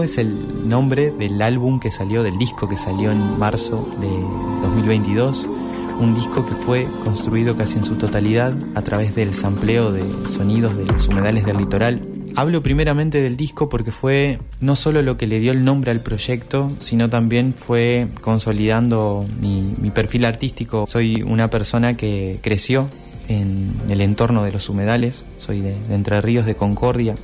Es el nombre del álbum que salió, del disco que salió en marzo de 2022, un disco que fue construido casi en su totalidad a través del sampleo de sonidos de los humedales del litoral. Hablo primeramente del disco porque fue no solo lo que le dio el nombre al proyecto, sino también fue consolidando mi, perfil artístico. Soy una persona que creció en el entorno de los humedales, soy de Entre Ríos de Concordia,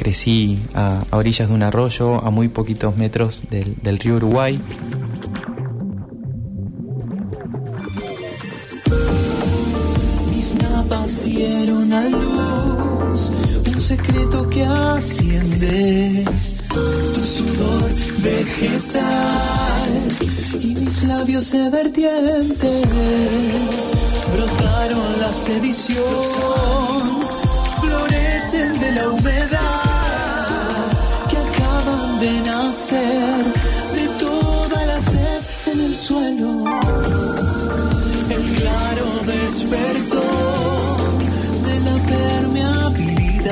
Crecí a, orillas de un arroyo, a muy poquitos metros del, río Uruguay. Mis napas dieron a luz un secreto que asciende tu sudor vegetal y mis labios se vertientes brotaron la sedición florecen de la humedad de toda la sed en el suelo. El claro despertó de la permeabilidad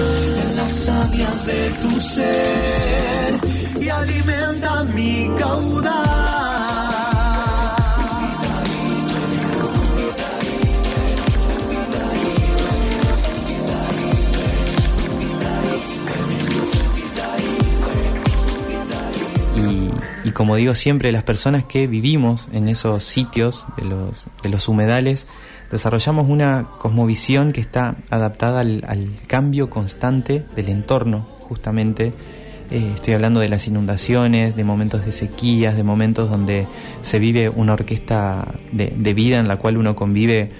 en la savia de tu ser y alimenta mi caudal. Como digo siempre, las personas que vivimos en esos sitios de los, de los humedales, desarrollamos una cosmovisión que está adaptada al, cambio constante del entorno, justamente. Eh, estoy hablando de las inundaciones, de momentos de sequías, de momentos donde se vive una orquesta de, vida en la cual uno convive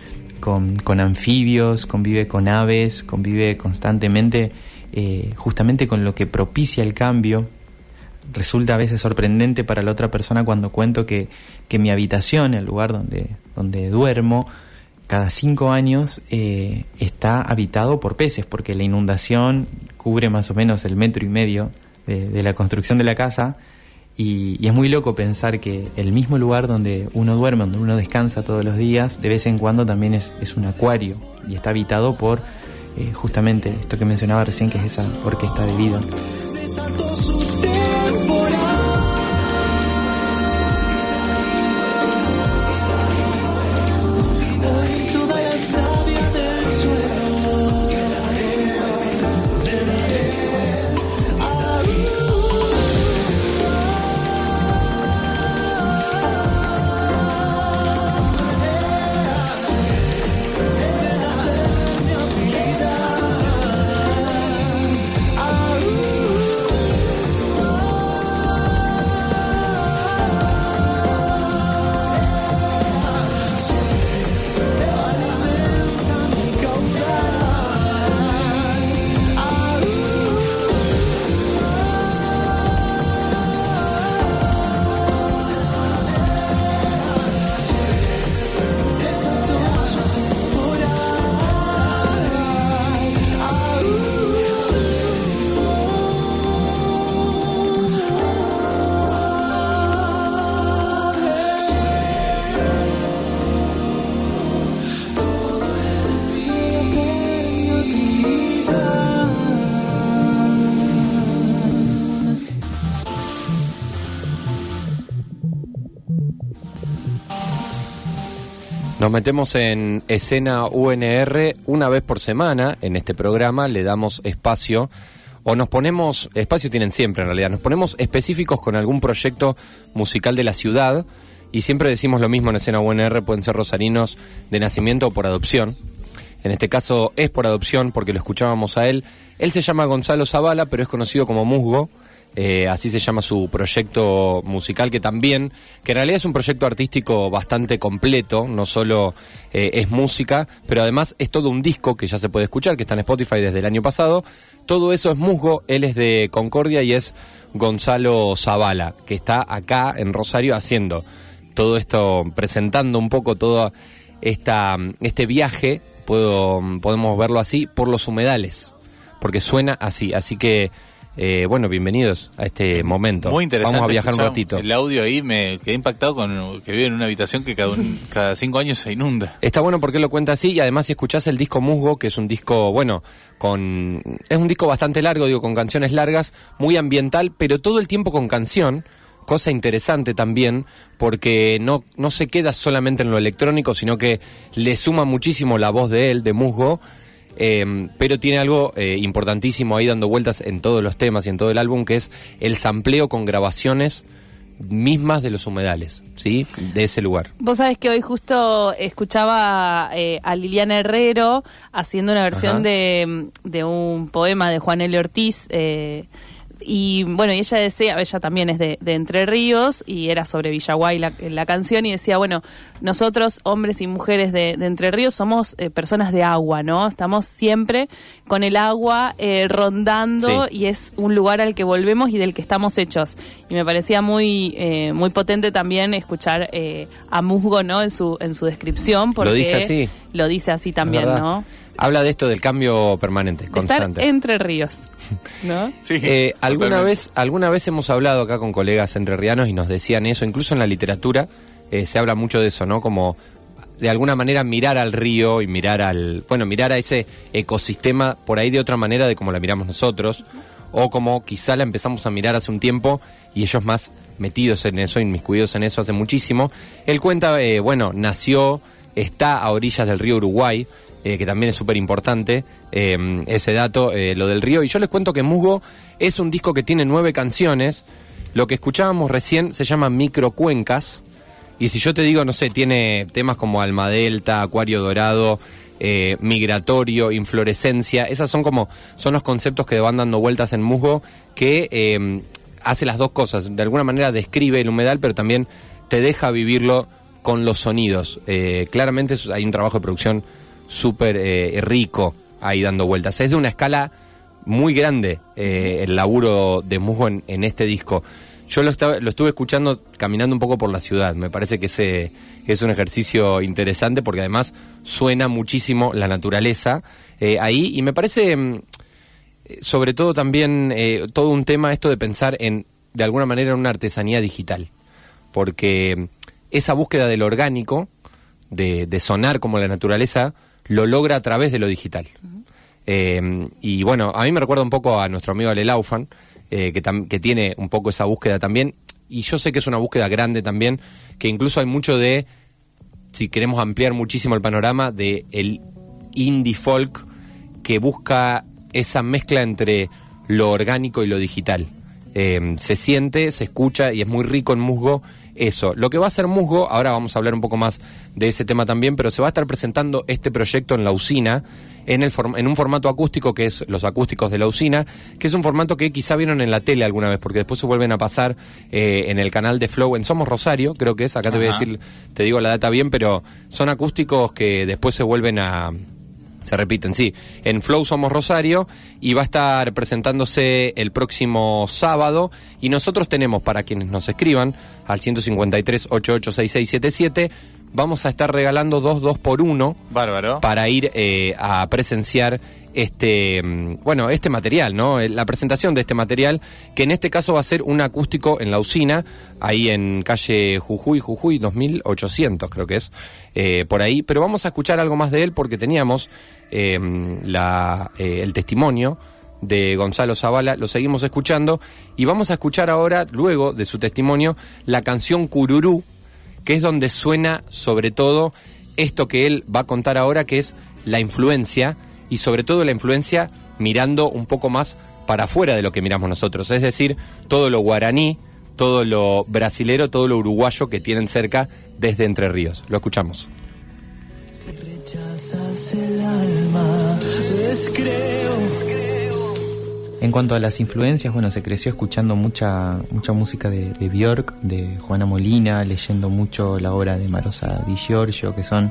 con, anfibios, convive con aves, convive constantemente eh, justamente con lo que propicia el cambio resulta a veces sorprendente para la otra persona cuando cuento que, mi habitación, el lugar donde, donde duermo, cada cinco años eh, está habitado por peces, porque la inundación cubre más o menos el metro y medio de, la construcción de la casa. Y, es muy loco pensar que el mismo lugar donde uno duerme, donde uno descansa todos los días, de vez en cuando también es, un acuario y está habitado por eh, justamente esto que mencionaba recién, que es esa orquesta de vida. Nos metemos en escena UNR una vez por semana en este programa, le damos espacio o nos ponemos, espacio tienen siempre en realidad, nos ponemos específicos con algún proyecto musical de la ciudad y siempre decimos lo mismo en escena UNR, pueden ser rosarinos de nacimiento o por adopción. En este caso es por adopción porque lo escuchábamos a él. Él se llama Gonzalo Zavala, pero es conocido como Musgo eh, así se llama su proyecto musical, que también, que en realidad es un proyecto artístico bastante completo, no solo eh, es música, pero además es todo un disco que ya se puede escuchar, que está en Spotify desde el año pasado. Todo eso es musgo, él es de Concordia y es Gonzalo Zavala, que está acá en Rosario haciendo todo esto, presentando un poco todo esta, este viaje, puedo, podemos verlo así, por los humedales, porque suena así. Así que Eh, bueno, bienvenidos a este momento. Muy interesante. Vamos a viajar un ratito. El audio ahí me quedé impactado con que vive en una habitación que cada, un- cada cinco años se inunda. Está bueno porque lo cuenta así y además si escuchás el disco Musgo, que es un disco, bueno, con es un disco bastante largo, digo, con canciones largas, muy ambiental, pero todo el tiempo con canción, cosa interesante también, porque no, no se queda solamente en lo electrónico, sino que le suma muchísimo la voz de él, de Musgo, eh, pero tiene algo eh, importantísimo ahí dando vueltas en todos los temas y en todo el álbum, que es el sampleo con grabaciones mismas de los humedales, ¿sí? De ese lugar. Vos sabés que hoy justo escuchaba eh, a Liliana Herrero haciendo una versión de, de un poema de Juan L. Ortiz. eh, y bueno, y ella decía, ella también es de, de Entre Ríos y era sobre Villaguay la, la canción y decía, bueno, nosotros, hombres y mujeres de, de Entre Ríos, somos eh, personas de agua, ¿no? Estamos siempre con el agua eh, rondando Sí. y es un lugar al que volvemos y del que estamos hechos. Y me parecía muy eh, muy potente también escuchar eh, a Musgo, ¿no? En su en su descripción, porque Lo dice así. Lo dice así también. ¿no? Habla de esto del cambio permanente, constante. estar entre ríos, ¿no? Sí, Eh, alguna vez alguna vez hemos hablado acá con colegas entrerrianos y nos decían eso, incluso en la literatura eh, se habla mucho de eso, ¿no? Como de alguna manera mirar al río y mirar al, bueno, mirar a ese ecosistema por ahí de otra manera de como la miramos nosotros o como quizá la empezamos a mirar hace un tiempo y ellos más metidos en eso, inmiscuidos en eso hace muchísimo. Él cuenta, eh, bueno, nació, está a orillas del río Uruguay, eh, que también es súper importante eh, ese dato, eh, lo del río. Y yo les cuento que Musgo es un disco que tiene nueve canciones. Lo que escuchábamos recién se llama Microcuencas. Y si yo te digo, no sé, tiene temas como Alma Delta, Acuario Dorado, Migratorio, Inflorescencia. Esas son como, son los conceptos que van dando vueltas en Musgo que hace las dos cosas. De alguna manera describe el humedal, pero también te deja vivirlo con los sonidos. Claramente hay un trabajo de producción súper eh, rico ahí dando vueltas. Es de una escala muy grande eh, el laburo de Musgo en, en este disco. Yo lo, estaba, lo estuve escuchando caminando un poco por la ciudad. Me parece que ese es un ejercicio interesante porque además suena muchísimo la naturaleza eh, ahí y me parece mm, sobre todo también eh, todo un tema esto de pensar en de alguna manera en una artesanía digital porque mm, esa búsqueda del orgánico de, de sonar como la naturaleza lo logra a través de lo digital Eh, y bueno a mí me recuerda un poco a nuestro amigo Ale Laufan eh, que, que tiene un poco esa búsqueda también y yo sé que es una búsqueda grande también que incluso hay mucho de si queremos ampliar muchísimo el panorama de el indie folk que busca esa mezcla entre lo orgánico y lo digital. Eh, se siente, se escucha y es muy rico en Musgo eso. Lo que va a hacer Musgo, ahora vamos a hablar un poco más de ese tema también, pero se va a estar presentando este proyecto en la usina, en, el form- en un formato acústico que es los acústicos de la usina, que es un formato que quizá vieron en la tele alguna vez, porque después se vuelven a pasar eh, en el canal de Flow en Somos Rosario, creo que es, acá te voy a decir, te digo la data bien, pero son acústicos que después se vuelven a se repiten, sí. En Flow Somos Rosario y va a estar presentándose el próximo sábado. Y nosotros tenemos, para quienes nos escriban, al 153 886677 vamos a estar regalando dos dos por uno Bárbaro. para ir eh, a presenciar este bueno este material no Eh, la presentación de este material que en este caso va a ser un acústico en la usina ahí en calle Jujuy Jujuy 2800 creo que es eh, por ahí. Pero vamos a escuchar algo más de él porque teníamos la, eh, el testimonio de Gonzalo Zavala, lo seguimos escuchando y vamos a escuchar ahora, luego de su testimonio, la canción Cururú, que es donde suena sobre todo esto que él va a contar ahora, que es la influencia, y sobre todo la influencia mirando un poco más para afuera de lo que miramos nosotros, es decir, todo lo guaraní, todo lo brasilero, todo lo uruguayo que tienen cerca desde Entre Ríos. Lo escuchamos. Rechazas el alma. En cuanto a las influencias, bueno, se creció escuchando mucha, mucha música de, de Björk, de Juana Molina, leyendo mucho la obra de Marosa Di Giorgio, que son,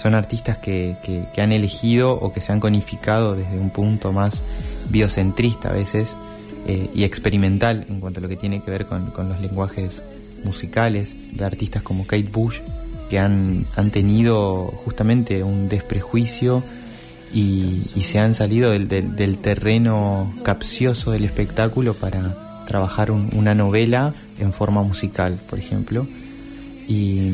son artistas que, que- han elegido o que se han conificado desde un punto más biocentrista a veces eh, y experimental en cuanto a lo que tiene que ver con, con los lenguajes musicales, de artistas como Kate Bush, que han, han tenido justamente un desprejuicio y, y se han salido del, del- del terreno capcioso del espectáculo para trabajar un- una novela en forma musical, por ejemplo. Y,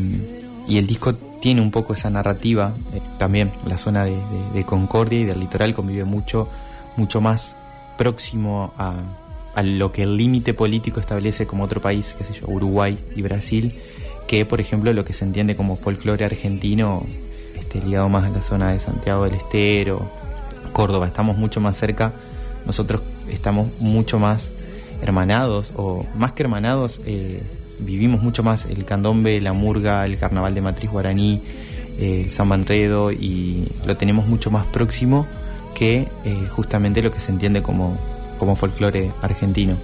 y el disco tiene un poco esa narrativa. eh, también la zona de, Concordia y del litoral convive mucho, mucho más próximo a, a lo que el límite político establece como otro país, qué sé yo, Uruguay y Brasil, que por ejemplo lo que se entiende como folclore argentino, este, ligado más a la zona de Santiago del Estero, Córdoba, estamos mucho más cerca, nosotros estamos mucho más hermanados, o más que hermanados, eh, vivimos mucho más el candombe, la murga, el carnaval de matriz guaraní, eh, el San Manredo, y lo tenemos mucho más próximo que eh, justamente lo que se entiende como, como folclore argentino.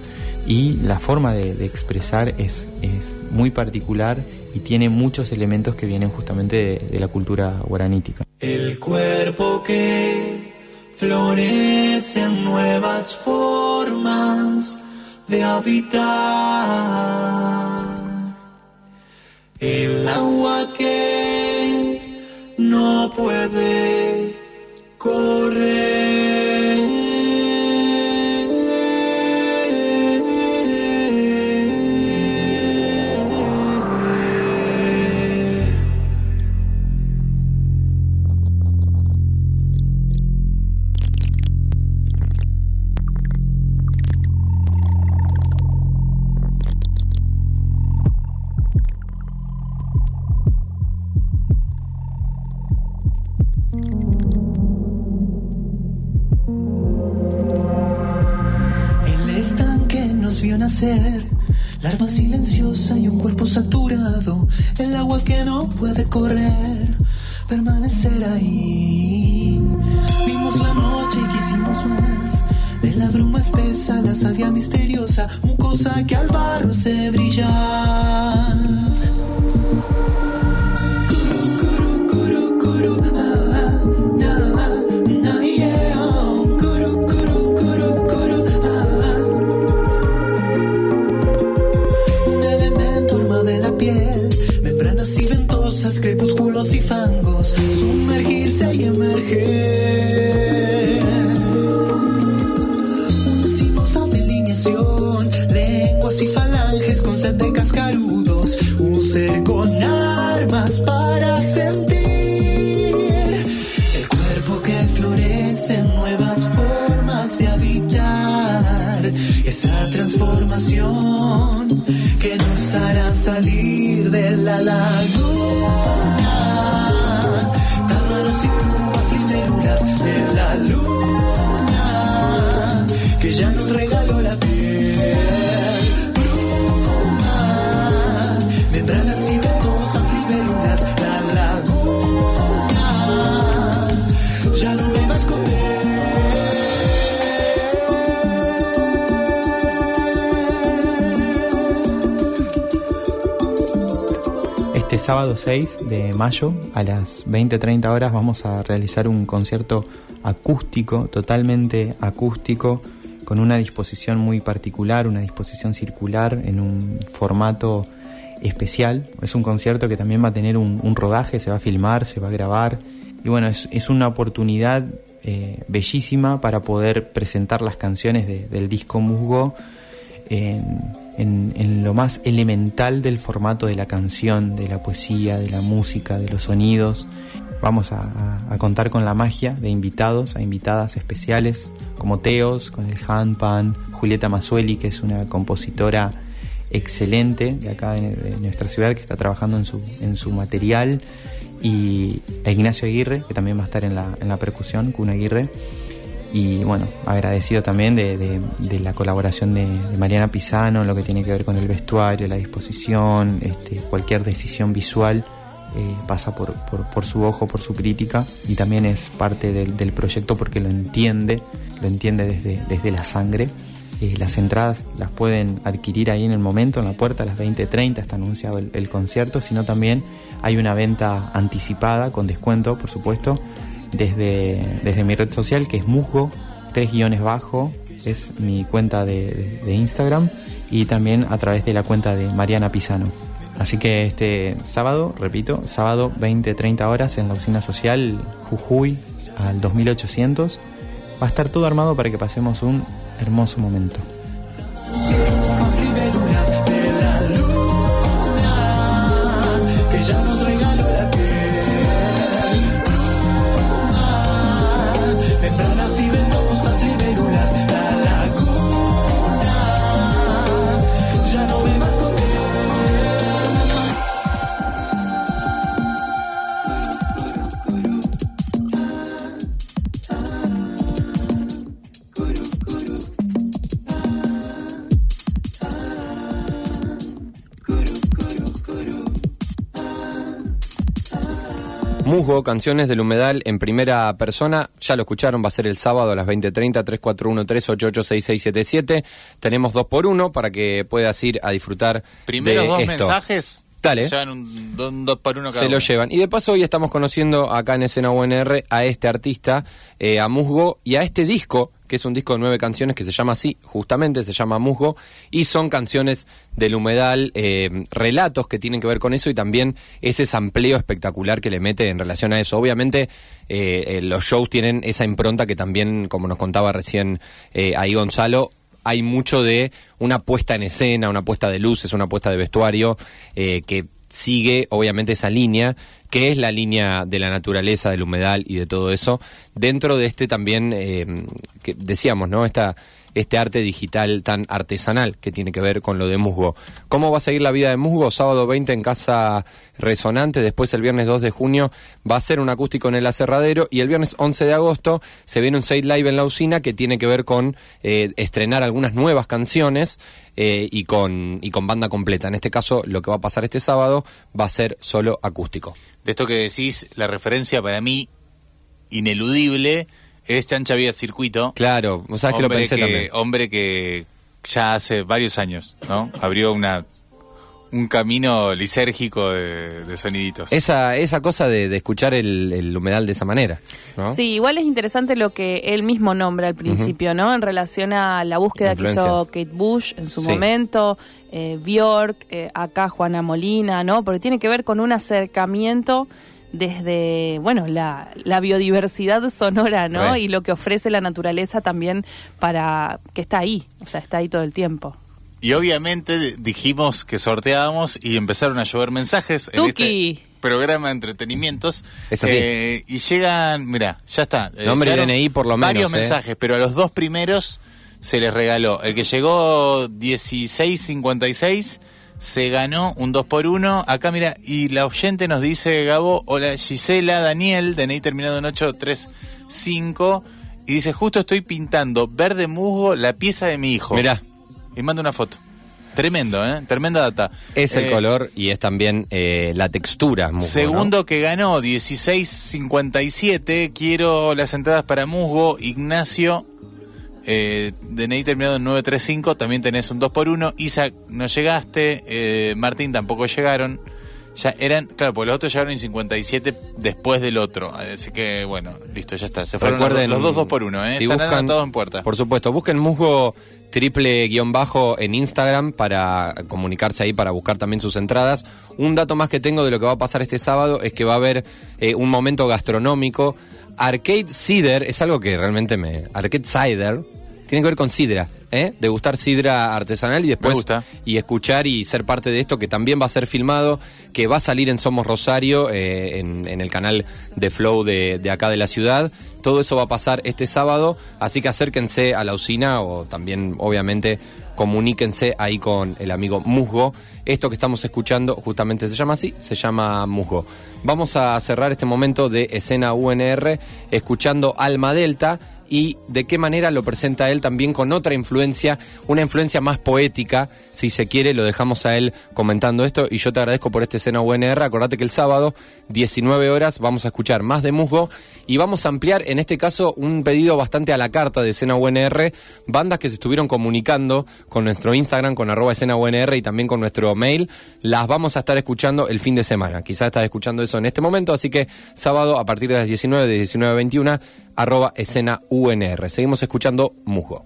Y la forma de, de expresar es, es muy particular y tiene muchos elementos que vienen justamente de, de la cultura guaranítica. El cuerpo que florece en nuevas formas de habitar. El agua que no puede nacer, larva silenciosa y un cuerpo saturado, el agua que no puede correr, permanecer ahí. Vimos la noche y quisimos más, de la bruma espesa, la savia misteriosa, mucosa que al barro se brilla. Sábado 6 de mayo a las 20-30 horas vamos a realizar un concierto acústico, totalmente acústico, con una disposición muy particular, una disposición circular en un formato especial. Es un concierto que también va a tener un, rodaje, se va a filmar, se va a grabar. Y bueno, es, una oportunidad eh, bellísima para poder presentar las canciones de- del disco Musgo en, en- lo más elemental del formato de la canción, de la poesía, de la música, de los sonidos. Vamos a, contar con la magia de invitados, a invitadas especiales como Teos, con el handpan, Julieta Mazzueli, que es una compositora excelente de acá de, nuestra ciudad que está trabajando en su, en su material y a Ignacio Aguirre que también va a estar en la, en la percusión, Kun Aguirre y bueno, agradecido también de, la colaboración de, Mariana Pisano lo que tiene que ver con el vestuario, la disposición, este, cualquier decisión visual eh, pasa por, su ojo, por su crítica y también es parte del, proyecto porque lo entiende, lo entiende desde, desde la sangre. Eh, las entradas las pueden adquirir ahí en el momento, en la puerta a las 20.30 está anunciado el concierto, sino también hay una venta anticipada con descuento, por supuesto, desde, desde mi red social que es musgo, tres guiones bajo, es mi cuenta de, de- Instagram y también a través de la cuenta de Mariana Pisano. Así que este sábado, repito, sábado 20-30 horas en la usina social Jujuy, al 2800. Va a estar todo armado para que pasemos un hermoso momento. Musgo, canciones del humedal en primera persona. Ya lo escucharon, va a ser el sábado a las 20.30, 3413-886677. Tenemos dos por uno para que puedas ir a disfrutar Primeros de dos esto. mensajes. Dale. Se llevan un, do- un dos por uno cada Se lo llevan. Y de paso hoy estamos conociendo acá en Escena UNR a este artista, eh, a Musgo, y a este disco, que es un disco de nueve canciones que se llama así, justamente se llama Musgo, y son canciones del humedal, eh, relatos que tienen que ver con eso y también ese sampleo espectacular que le mete en relación a eso. Obviamente eh, eh, los shows tienen esa impronta que también, como nos contaba recién ahí Gonzalo, hay mucho de una puesta en escena, una puesta de luces, una puesta de vestuario eh, que sigue obviamente esa línea, que es la línea de la naturaleza, del humedal y de todo eso, dentro de este también, eh, que decíamos, ¿no? Esta, este arte digital tan artesanal que tiene que ver con lo de Musgo. ¿Cómo va a seguir la vida de Musgo? Sábado 20 en Casa Resonante, después el viernes 2 de junio va a ser un acústico en el aserradero y el viernes 11 de agosto se viene un Side Live en la usina que tiene que ver con eh, estrenar algunas nuevas canciones eh, y, con, y con banda completa. En este caso, lo que va a pasar este sábado va a ser solo acústico. De esto que decís, la referencia para mí ineludible es Chancha Vía Circuito. Claro, vos sabés que lo hombre pensé que, también. Hombre que ya hace varios años, ¿no? Abrió una un camino lisérgico de, de soniditos. Esa, esa cosa de, de escuchar el, el humedal de esa manera, ¿no? Sí, igual es interesante lo que él mismo nombra al principio, ¿no? En relación a la búsqueda que hizo. Kate Bush en su Sí. momento, eh, Bjork, eh, acá Juana Molina, ¿no? Porque tiene que ver con un acercamiento desde, bueno, la, la biodiversidad sonora, ¿no? Re. Y lo que ofrece la naturaleza también para que está ahí, o sea, está ahí todo el tiempo. Y obviamente dijimos que sorteábamos y empezaron a llover mensajes en Tuki. este programa de entretenimientos. Es así. Eh, y llegan, mira, ya está. Nombre y DNI por lo menos, Varios eh. mensajes, pero a los dos primeros se les regaló. El que llegó 1656 se ganó un 2 por 1 Acá mira, y la oyente nos dice, Gabo, hola Gisela, Daniel, DNI terminado en 835. Y dice, justo estoy pintando verde musgo la pieza de mi hijo. Mirá, Y manda una foto. Tremendo, ¿eh? Tremenda data. es el Eh, color y es también eh, la textura. Musgo, ¿no? Segundo que ganó, 16.57. Quiero las entradas para Musgo. Ignacio, eh, DNI terminado en 935. También tenés un 2 por 1 Isaac, no llegaste. Eh, Martín tampoco llegaron. Ya eran, claro, porque los otros llegaron en 57 después del otro. Así que, bueno, listo, ya está. Se fueron Recuerden, los dos 2 por 1 ¿eh? si Están buscan- todos en puerta. Por supuesto, busquen musgo triple guion bajo en Instagram para comunicarse ahí, para buscar también sus entradas. Un dato más que tengo de lo que va a pasar este sábado es que va a haber eh, un momento gastronómico. Arcade Cider es algo que realmente me... Arcade Cider tiene que ver con sidra, ¿eh? Degustar sidra artesanal y después... gusta. Y escuchar y ser parte de esto que también va a ser filmado, que va a salir en Somos Rosario, eh, en, en el canal de Flow de, de acá de la ciudad. Todo eso va a pasar este sábado, así que acérquense a la usina o también, obviamente, comuníquense ahí con el amigo Musgo. Esto que estamos escuchando justamente se llama así, se llama Musgo. Vamos a cerrar este momento de escena UNR escuchando Alma Delta y de qué manera lo presenta él también con otra influencia, una influencia más poética, si se quiere, lo dejamos a él comentando esto y yo te agradezco por esta escena UNR, acordate que el sábado, 19 horas, vamos a escuchar más de Musgo y vamos a ampliar, en este caso, un pedido bastante a la carta de escena UNR, bandas que se estuvieron comunicando con nuestro Instagram, con arroba escena UNR y también con nuestro mail, las vamos a estar escuchando el fin de semana, quizás estás escuchando eso en este momento, así que sábado a partir de las 19, de 19 a 21, arroba escena UNR. Seguimos escuchando Musgo.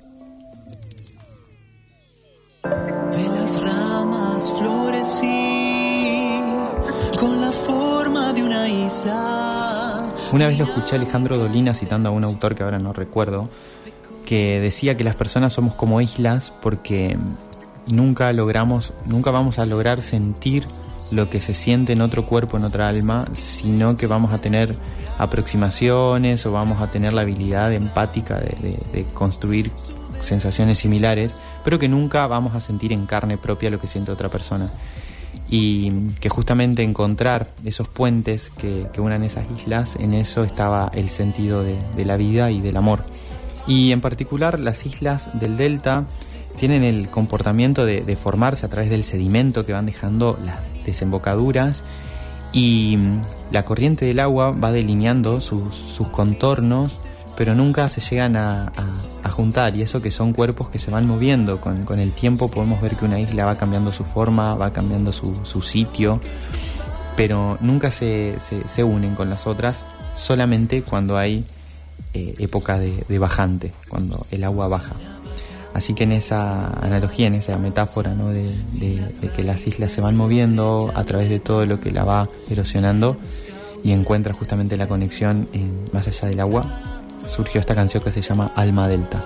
De las ramas florecí con la forma de una isla Una vez lo escuché a Alejandro Dolina citando a un autor que ahora no recuerdo, que decía que las personas somos como islas porque nunca logramos, nunca vamos a lograr sentir lo que se siente en otro cuerpo, en otra alma, sino que vamos a tener aproximaciones o vamos a tener la habilidad empática de, construir sensaciones similares, pero que nunca vamos a sentir en carne propia lo que siente otra persona. Y que justamente encontrar esos puentes que, unan esas islas, en eso estaba el sentido de, de la vida y del amor. Y en particular las islas del delta tienen el comportamiento de, formarse a través del sedimento que van dejando las desembocaduras y mm, la corriente del agua va delineando sus, contornos, pero nunca se llegan a, juntar y eso que son cuerpos que se van moviendo. Con, el tiempo podemos ver que una isla va cambiando su forma, va cambiando su, sitio, pero nunca se, unen con las otras, solamente cuando hay eh, época de bajante, cuando el agua baja. Así que en esa analogía, en esa metáfora ¿no? de, que las islas se van moviendo a través de todo lo que la va erosionando y encuentra justamente la conexión en, más allá del agua, surgió esta canción que se llama Alma Delta.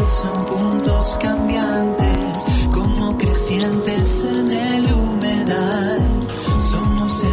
Son puntos cambiantes, como crecientes en el humedal. Somos